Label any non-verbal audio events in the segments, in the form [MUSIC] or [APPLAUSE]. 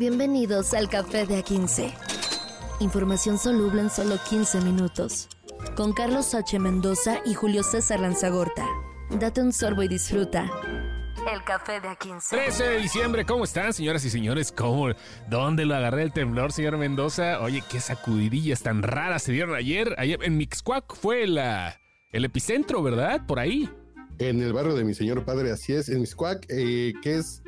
Bienvenidos al Café de A15. Información soluble en solo 15 minutos. Con Carlos H. Mendoza y Julio César Lanzagorta. Date un sorbo y disfruta. El café de A15. 13 de diciembre, ¿cómo están, señoras y señores? ¿Cómo? ¿Dónde lo agarré el temblor, señor Mendoza? Oye, qué sacudidillas tan raras se dieron ayer. Ayer en Mixcuac fue la, el epicentro, ¿verdad? Por ahí. En el barrio de mi señor padre, así es, en Mixcuac, eh, que es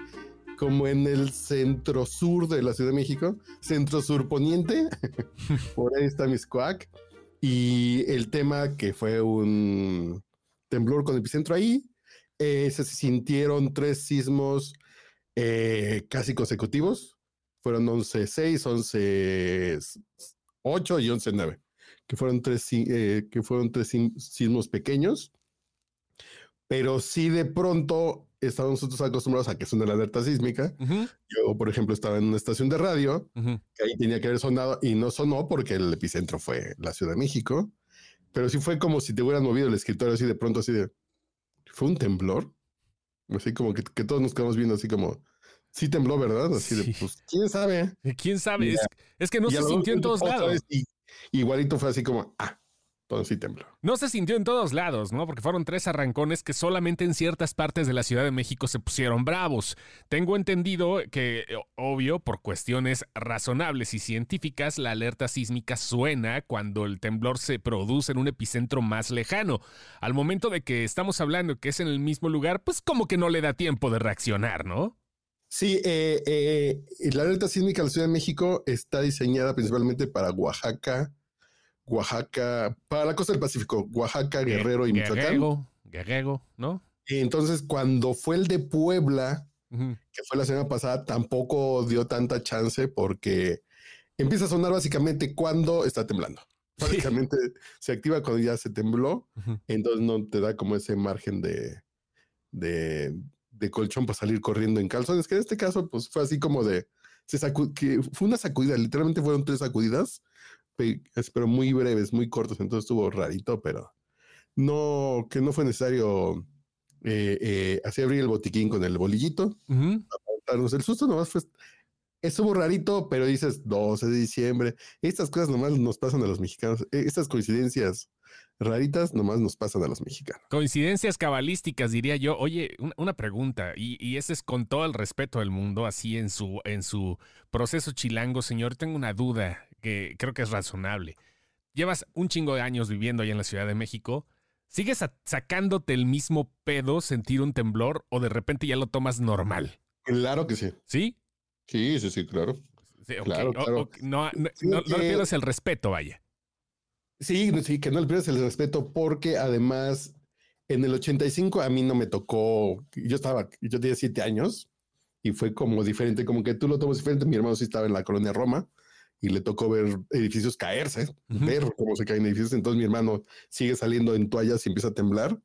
como en el centro sur de la Ciudad de México, centro sur poniente. [LAUGHS] Por ahí está Mixcuac. Y el tema que fue un temblor con epicentro ahí, eh, se sintieron tres sismos eh, casi consecutivos. Fueron 11.6, 11.8 y 11.9, que fueron tres, eh, que fueron tres sismos pequeños. Pero sí de pronto estábamos nosotros acostumbrados a que suene la alerta sísmica. Yo, por ejemplo, estaba en una estación de radio, que ahí tenía que haber sonado y no sonó porque el epicentro fue la Ciudad de México. Pero sí fue como si te hubieran movido el escritorio así de pronto, así de fue un temblor. Así como que, todos nos quedamos viendo así como, sí tembló, ¿verdad? Así de, pues, ¿quién sabe? ¿Quién sabe? Es, que no se sintió en todos lados. igualito fue así como, ah, todo sí tembló. No se sintió en todos lados, ¿no? Porque fueron tres arrancones que solamente en ciertas partes de la Ciudad de México se pusieron bravos. Tengo entendido que, eh, obvio, por cuestiones razonables y científicas, la alerta sísmica suena cuando el temblor se produce en un epicentro más lejano. Al momento de que estamos hablando que es en el mismo lugar, pues como que no le da tiempo de reaccionar, ¿no? Sí, eh, eh, la alerta sísmica de la Ciudad de México está diseñada principalmente para Oaxaca, Oaxaca, para la costa del Pacífico, Oaxaca, Guerrero y Michoacán. Guerrero, Guerrero, ¿no? Y entonces, cuando fue el de Puebla, que fue la semana pasada, tampoco dio tanta chance porque empieza a sonar básicamente cuando está temblando. Básicamente se activa cuando ya se tembló, entonces no te da como ese margen de, de, de, colchón para salir corriendo en calzones, que en este caso pues fue así como de, se que fue una sacudida, literalmente fueron tres sacudidas pero muy breves, muy cortos, entonces estuvo rarito, pero no, que no fue necesario eh, eh, así abrir el botiquín con el bolillito, uh el susto, nomás fue, estuvo rarito, pero dices 12 de diciembre, estas cosas nomás nos pasan a los mexicanos, e, estas coincidencias raritas nomás nos pasan a los mexicanos. Coincidencias cabalísticas, diría yo. Oye, una, pregunta, y, y, ese es con todo el respeto del mundo, así en su, en su proceso chilango, señor, tengo una duda que creo que es razonable. Llevas un chingo de años viviendo allá en la Ciudad de México. ¿Sigues sacándote el mismo pedo sentir un temblor o de repente ya lo tomas normal? Claro que sí. ¿Sí? Sí, sí, sí, claro. claro, claro. no, no, le pierdas el respeto, vaya. Sí, sí, que no le pierdas el respeto porque además en el 85 a mí no me tocó, yo estaba, yo tenía siete años y fue como diferente, como que tú lo tomas diferente. Mi hermano sí estaba en la colonia Roma y le tocó ver edificios caerse, ver cómo se caen edificios. Entonces mi hermano sigue saliendo en toallas y empieza a temblar.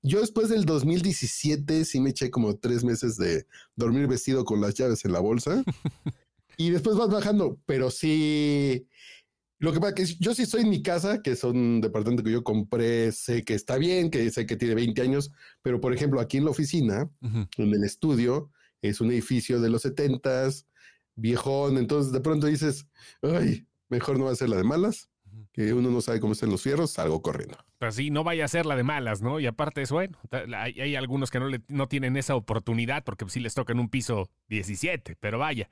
Yo después del 2017 sí me eché como tres meses de dormir vestido con las llaves en la bolsa [LAUGHS] y después vas bajando, pero sí. Lo que pasa que yo sí estoy en mi casa, que es un departamento que yo compré, sé que está bien, que sé que tiene 20 años, pero por ejemplo aquí en la oficina, en el estudio, es un edificio de los 70s, viejón, entonces de pronto dices, ay, mejor no va a ser la de malas, que uno no sabe cómo están los fierros, salgo corriendo. Pues sí, no vaya a ser la de malas, ¿no? Y aparte eso, bueno, hay, hay algunos que no, le, no tienen esa oportunidad porque sí les toca en un piso 17, pero vaya.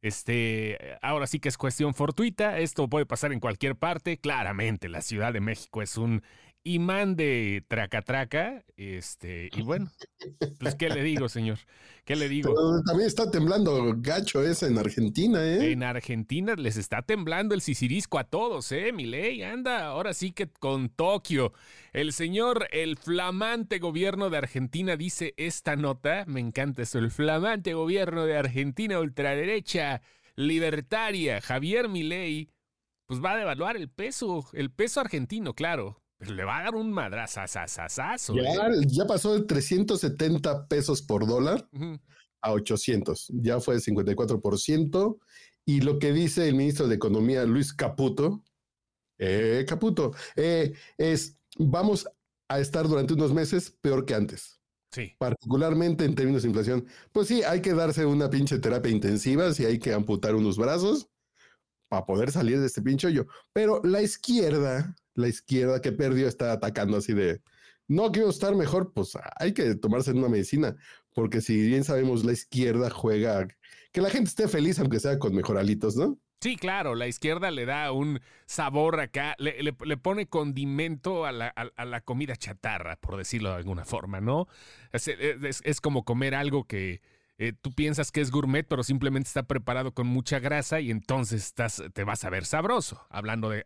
Este, ahora sí que es cuestión fortuita, esto puede pasar en cualquier parte, claramente la Ciudad de México es un imán de traca traca, este, y bueno, pues qué le digo, señor, qué le digo. también está temblando gacho ese en Argentina, ¿eh? En Argentina les está temblando el sisirisco a todos, ¿eh? Mi ley, anda, ahora sí que con Tokio. El señor, el flamante gobierno de Argentina dice esta nota, me encanta eso, el flamante gobierno de Argentina ultraderecha, libertaria, Javier Milei, pues va a devaluar el peso, el peso argentino, claro, le va a dar un madrazazazazo. Ya, ¿eh? ya pasó de 370 pesos por dólar a 800. Ya fue de 54%. Y lo que dice el ministro de Economía, Luis Caputo, eh, Caputo, eh, es, vamos a estar durante unos meses peor que antes. Sí. Particularmente en términos de inflación. Pues sí, hay que darse una pinche terapia intensiva, si hay que amputar unos brazos para poder salir de este pinche hoyo. Pero la izquierda, la izquierda que perdió está atacando así de, no quiero estar mejor, pues hay que tomarse una medicina, porque si bien sabemos la izquierda juega, que la gente esté feliz aunque sea con mejoralitos, ¿no? Sí, claro, la izquierda le da un sabor acá, le, pone condimento a la, comida chatarra, por decirlo de alguna forma, ¿no? es como comer algo que, eh, tú piensas que es gourmet, pero simplemente está preparado con mucha grasa y entonces estás, te vas a ver sabroso, hablando de,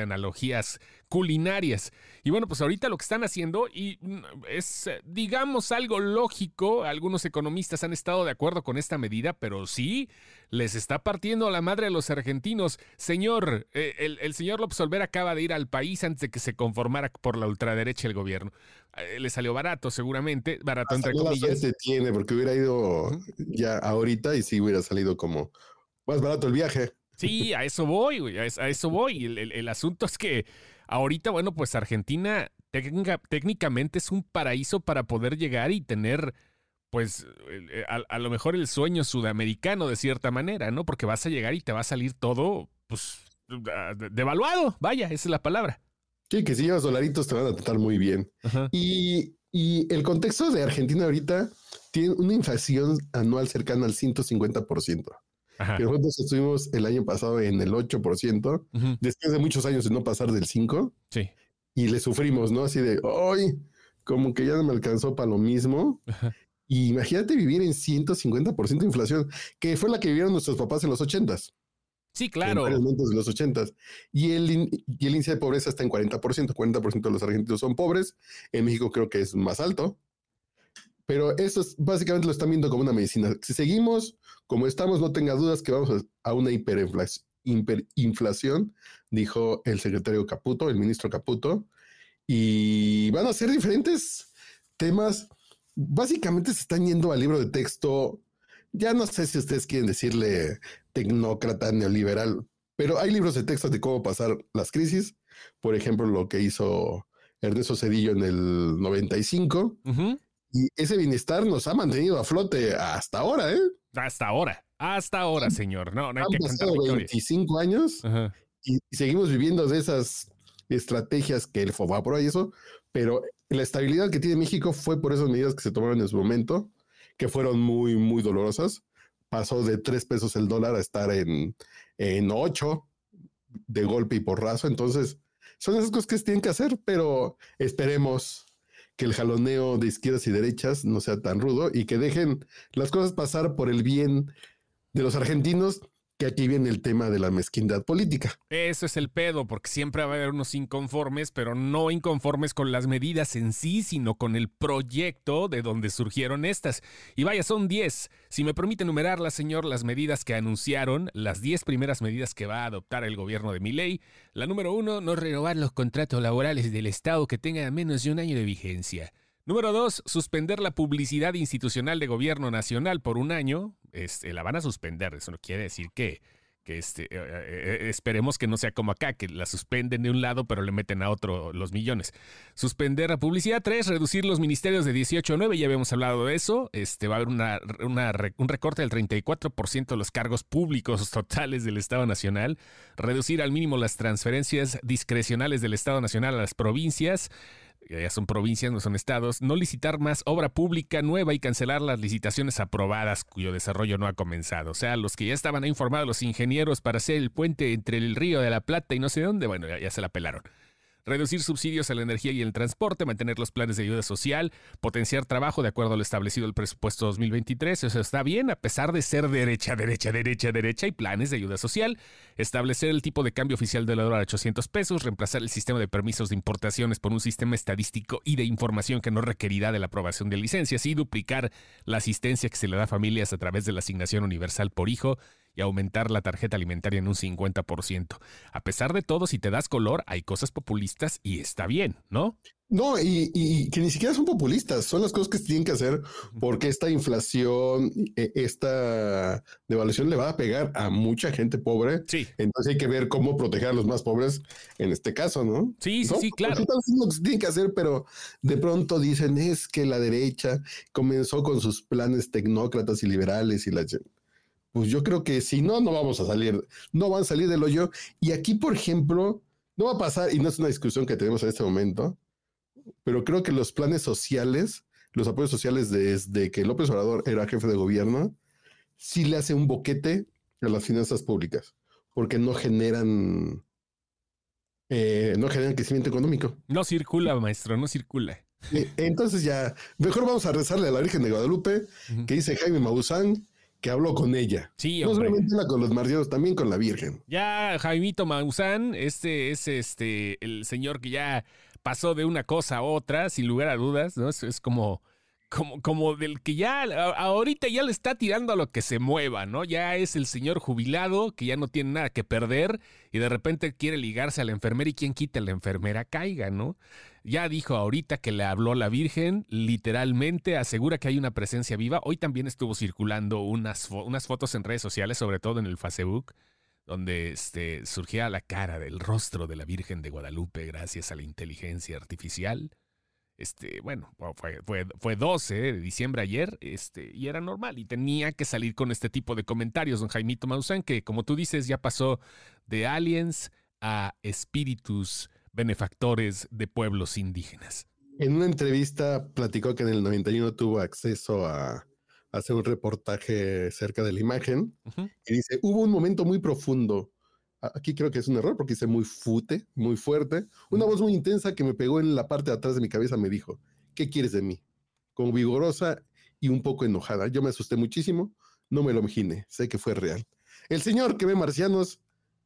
analogías culinarias. Y bueno, pues ahorita lo que están haciendo, y mm, es, digamos, algo lógico, algunos economistas han estado de acuerdo con esta medida, pero sí, les está partiendo la madre a los argentinos. Señor, eh, el, señor López Olvera acaba de ir al país antes de que se conformara por la ultraderecha el gobierno. Eh, le salió barato, seguramente, barato entre comillas. se tiene, porque hubiera ido ya ahorita y sí hubiera salido como más barato el viaje. Sí, a eso voy, güey, a eso voy. El, asunto es que ahorita, bueno, pues Argentina técnicamente es un paraíso para poder llegar y tener pues eh, a, lo mejor el sueño sudamericano de cierta manera, ¿no? Porque vas a llegar y te va a salir todo, pues, devaluado, vaya, esa es la palabra. Sí, que si llevas dolaritos te van a tratar muy bien. Y, el contexto de Argentina ahorita tiene una inflación anual cercana al 150%. Ajá. Que nosotros estuvimos el año pasado en el 8%, después de muchos años de no pasar del 5%. Sí. Y le sufrimos, ¿no? Así de, ¡ay! Como que ya no me alcanzó para lo mismo. Ajá. Y imagínate vivir en 150% de inflación, que fue la que vivieron nuestros papás en los 80s. Sí, claro. En momentos de los 80 y el, y el índice de pobreza está en 40%. 40% de los argentinos son pobres. En México creo que es más alto. Pero eso es, básicamente lo están viendo como una medicina. Si seguimos como estamos, no tenga dudas que vamos a, una hiperinflación, hiperinflación, dijo el secretario Caputo, el ministro Caputo. Y van a ser diferentes temas básicamente se están yendo al libro de texto. Ya no sé si ustedes quieren decirle tecnócrata, neoliberal, pero hay libros de texto de cómo pasar las crisis. Por ejemplo, lo que hizo Ernesto Cedillo en el 95. Y ese bienestar nos ha mantenido a flote hasta ahora, ¿eh? Hasta ahora, hasta ahora, señor. No, no hay Han que pasado 25 años y, seguimos viviendo de esas estrategias que el FOBAPRO y eso, pero la estabilidad que tiene México fue por esas medidas que se tomaron en su momento, que fueron muy, muy dolorosas. Pasó de tres pesos el dólar a estar en, en ocho de golpe y porrazo. Entonces, son esas cosas que se tienen que hacer, pero esperemos que el jaloneo de izquierdas y derechas no sea tan rudo y que dejen las cosas pasar por el bien de los argentinos que aquí viene el tema de la mezquindad política. Eso es el pedo, porque siempre va a haber unos inconformes, pero no inconformes con las medidas en sí, sino con el proyecto de donde surgieron estas. Y vaya, son 10. Si me permite enumerarlas, señor, las medidas que anunciaron, las 10 primeras medidas que va a adoptar el gobierno de Miley. La número uno, no renovar los contratos laborales del Estado que tengan menos de un año de vigencia. Número dos, suspender la publicidad institucional de gobierno nacional por un año. Este, la van a suspender. Eso no quiere decir que, este, eh, eh, eh, esperemos que no sea como acá, que la suspenden de un lado pero le meten a otro los millones. Suspender la publicidad. Tres, reducir los ministerios de 18 a 9. Ya habíamos hablado de eso. Este, va a haber una, un recorte del 34% de los cargos públicos [LAUGHS] totales del Estado Nacional. Reducir al mínimo las transferencias discrecionales del Estado Nacional a las provincias ya son provincias, no son estados, no licitar más obra pública nueva y cancelar las licitaciones aprobadas cuyo desarrollo no ha comenzado. O sea, los que ya estaban informados, los ingenieros para hacer el puente entre el río de la Plata y no sé dónde, bueno, ya se la pelaron reducir subsidios a la energía y el transporte, mantener los planes de ayuda social, potenciar trabajo de acuerdo a lo establecido el presupuesto 2023. Eso está bien, a pesar de ser derecha, derecha, derecha, derecha y planes de ayuda social. Establecer el tipo de cambio oficial del dólar a 800 pesos, reemplazar el sistema de permisos de importaciones por un sistema estadístico y de información que no requerirá de la aprobación de licencias y duplicar la asistencia que se le da a familias a través de la asignación universal por hijo y aumentar la tarjeta alimentaria en un 50%. A pesar de todo, si te das color, hay cosas populistas y está bien, ¿no? No, y, que ni siquiera son populistas, son las cosas que se tienen que hacer porque esta inflación, e, esta devaluación le va a pegar a mucha gente pobre. Sí. Entonces hay que ver cómo proteger a los más pobres en este caso, ¿no? Sí, sí, sí, claro. es lo que se tiene que hacer, pero de pronto dicen es que la derecha comenzó con sus planes tecnócratas y liberales y la pues yo creo que si no, no vamos a salir, no van a salir del hoyo. Y aquí, por ejemplo, no va a pasar, y no es una discusión que tenemos en este momento, pero creo que los planes sociales, los apoyos sociales desde que López Obrador era jefe de gobierno, sí le hace un boquete a las finanzas públicas, porque no generan, eh, no generan crecimiento económico. No circula, maestro, no circula. Entonces ya, mejor vamos a rezarle a la Virgen de Guadalupe, que dice Jaime Maussan, que habló con ella. Sí, No solamente con los marcianos, también con la Virgen. Ya, Jaimito Maussan, este es este el señor que ya pasó de una cosa a otra, sin lugar a dudas, ¿no? Es, como, como, como del que ya ahorita ya le está tirando a lo que se mueva, ¿no? Ya es el señor jubilado que ya no tiene nada que perder y de repente quiere ligarse a la enfermera y quien quita la enfermera caiga, ¿no? Ya dijo ahorita que le habló la Virgen, literalmente asegura que hay una presencia viva. Hoy también estuvo circulando unas, unas fotos en redes sociales, sobre todo en el Facebook, donde este, surgía la cara del rostro de la Virgen de Guadalupe gracias a la inteligencia artificial. Este, bueno, fue, fue, fue 12 de diciembre ayer, este, y era normal, y tenía que salir con este tipo de comentarios, don Jaimito Maussan, que como tú dices, ya pasó de aliens a espíritus benefactores de pueblos indígenas. En una entrevista platicó que en el 91 tuvo acceso a, hace un reportaje cerca de la imagen y dice, hubo un momento muy profundo. Aquí creo que es un error porque dice muy fute, muy fuerte. Una voz muy intensa que me pegó en la parte de atrás de mi cabeza me dijo, ¿qué quieres de mí? Como vigorosa y un poco enojada. Yo me asusté muchísimo, no me lo imaginé, sé que fue real. El señor que ve marcianos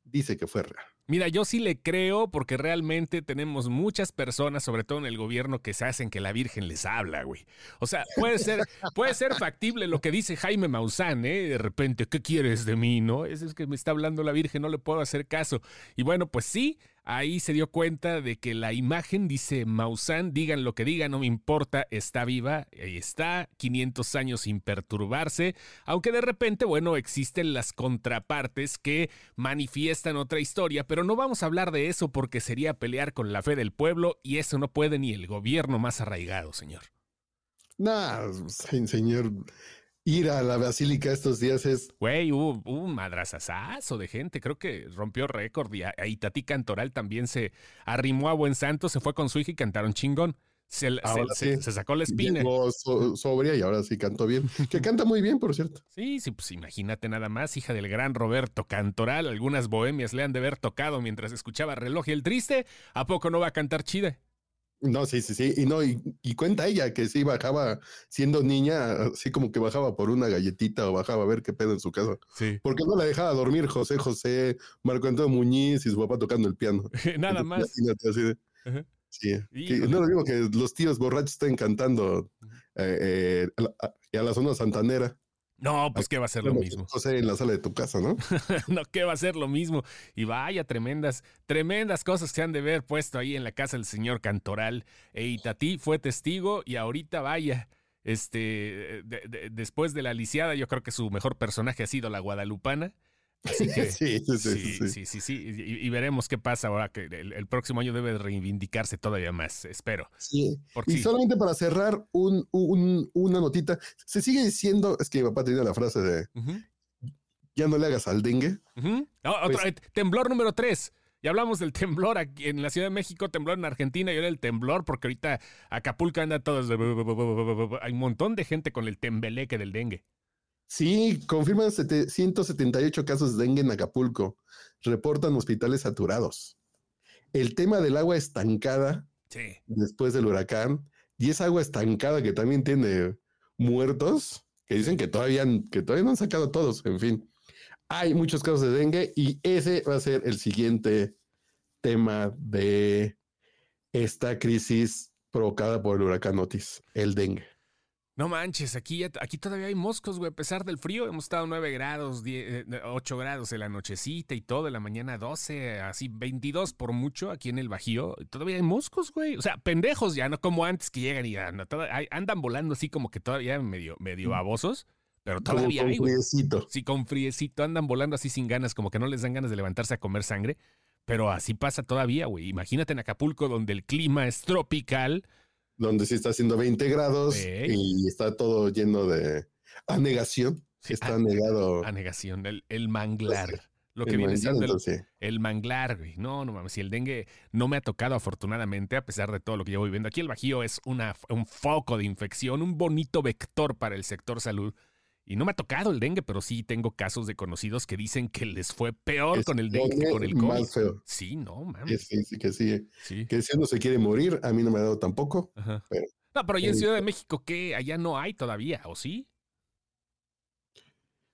dice que fue real. Mira, yo sí le creo porque realmente tenemos muchas personas, sobre todo en el gobierno, que se hacen que la Virgen les habla, güey. O sea, puede ser, puede ser factible lo que dice Jaime Maussan, ¿eh? De repente, ¿qué quieres de mí, no? Es, es que me está hablando la Virgen, no le puedo hacer caso. Y bueno, pues sí, ahí se dio cuenta de que la imagen dice Maussan, digan lo que digan, no me importa, está viva, ahí está, 500 años sin perturbarse, aunque de repente, bueno, existen las contrapartes que manifiestan otra historia, pero no vamos a hablar de eso porque sería pelear con la fe del pueblo y eso no puede ni el gobierno más arraigado, señor. No, señor, ir a la basílica estos días es. Güey, hubo, un madrazazazo de gente. Creo que rompió récord. Y a, Itatí Cantoral también se arrimó a Buen Santo, se fue con su hija y cantaron chingón. Se, sacó la espina. Llegó sobria y ahora sí cantó bien. Que canta muy bien, por cierto. Sí, sí, pues imagínate nada más, hija del gran Roberto Cantoral. Algunas bohemias le han de haber tocado mientras escuchaba reloj y el triste. ¿A poco no va a cantar chida? No, sí, sí, sí. Y no, y, cuenta ella que sí bajaba siendo niña, así como que bajaba por una galletita o bajaba a ver qué pedo en su casa. Sí. Porque no la dejaba dormir José José, Marco Antonio Muñiz y su papá tocando el piano. [LAUGHS] Nada más. Sí. no lo digo que los tíos borrachos estén cantando eh, eh, a, la, zona santanera. No, pues que va a ser lo mismo. José en la sala de tu casa, ¿no? [LAUGHS] no, que va a ser lo mismo. Y vaya, tremendas, tremendas cosas que se han de ver puesto ahí en la casa del señor Cantoral. E Itatí fue testigo y ahorita vaya. Este, después de la lisiada, yo creo que su mejor personaje ha sido la guadalupana. Así que sí, sí, sí, sí, sí, sí, Y, veremos qué pasa ahora que el, próximo año debe reivindicarse todavía más, espero. Sí. y solamente para cerrar un, una notita, se sigue diciendo, es que mi papá tenía la frase de ya no le hagas al dengue. Pues eh, temblor número tres. Ya hablamos del temblor aquí en la Ciudad de México, temblor en Argentina y ahora el temblor, porque ahorita Acapulco anda todos. Hay un montón de gente con el tembeleque del dengue. Sí, confirman 178 casos de dengue en Acapulco. Reportan hospitales saturados. El tema del agua estancada después del huracán y esa agua estancada que también tiene muertos, que dicen que todavía, que todavía no han sacado todos. En fin, hay muchos casos de dengue y ese va a ser el siguiente tema de esta crisis provocada por el huracán Otis, el dengue. No manches, aquí, aquí todavía hay moscos, güey. A pesar del frío, hemos estado 9 grados, 8 eh, grados en la nochecita y todo, en la mañana 12, así 22 por mucho aquí en el Bajío. Todavía hay moscos, güey. O sea, pendejos ya, no como antes que llegan y andan volando así como que todavía medio, medio babosos. Pero todavía con hay, güey. Sí, con friecito. Andan volando así sin ganas, como que no les dan ganas de levantarse a comer sangre. Pero así pasa todavía, güey. Imagínate en Acapulco, donde el clima es tropical donde sí está haciendo 20 grados y está todo lleno de anegación. está anegado. Anegación, el, el manglar. Lo que viene siendo el, manglar, güey. No, no mames. Si el dengue no me ha tocado afortunadamente, a pesar de todo lo que llevo viviendo. Aquí el Bajío es una, un foco de infección, un bonito vector para el sector salud. Y no me ha tocado el dengue, pero sí tengo casos de conocidos que dicen que les fue peor con el dengue que con el COVID. Más feo. Sí, no, mames. Sí, sí, que sí. Que si uno se quiere morir, a mí no me ha dado tampoco. Pero, no, pero allá en Ciudad de México, ¿qué? Allá no hay todavía, ¿o sí?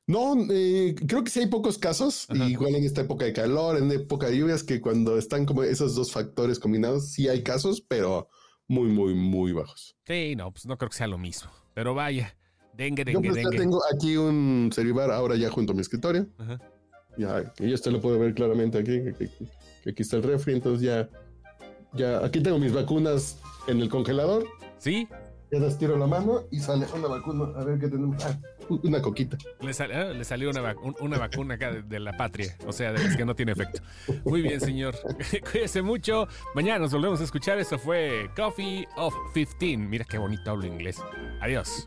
No, eh, creo que sí hay pocos casos, igual en esta época de calor, en época de lluvias, que cuando están como esos dos factores combinados, sí hay casos, pero muy, muy, muy bajos. Sí, no, pues no creo que sea lo mismo. Pero vaya, Dengue, dengue, Yo pues ya tengo aquí un Ceribar ahora ya junto a mi escritorio. Ya, y esto lo puedo ver claramente aquí, que, aquí está el refri, entonces ya, ya, aquí tengo mis vacunas en el congelador. Sí. Ya las tiro la mano y sale una vacuna. A ver qué tenemos. Ah, una coquita. Le, eh, le salió una, una vacuna acá de, la patria, o sea, de las que no tiene efecto. Muy bien, señor. [LAUGHS] Cuídese mucho. Mañana nos volvemos a escuchar. Eso fue Coffee of 15. Mira qué bonito hablo inglés. Adiós.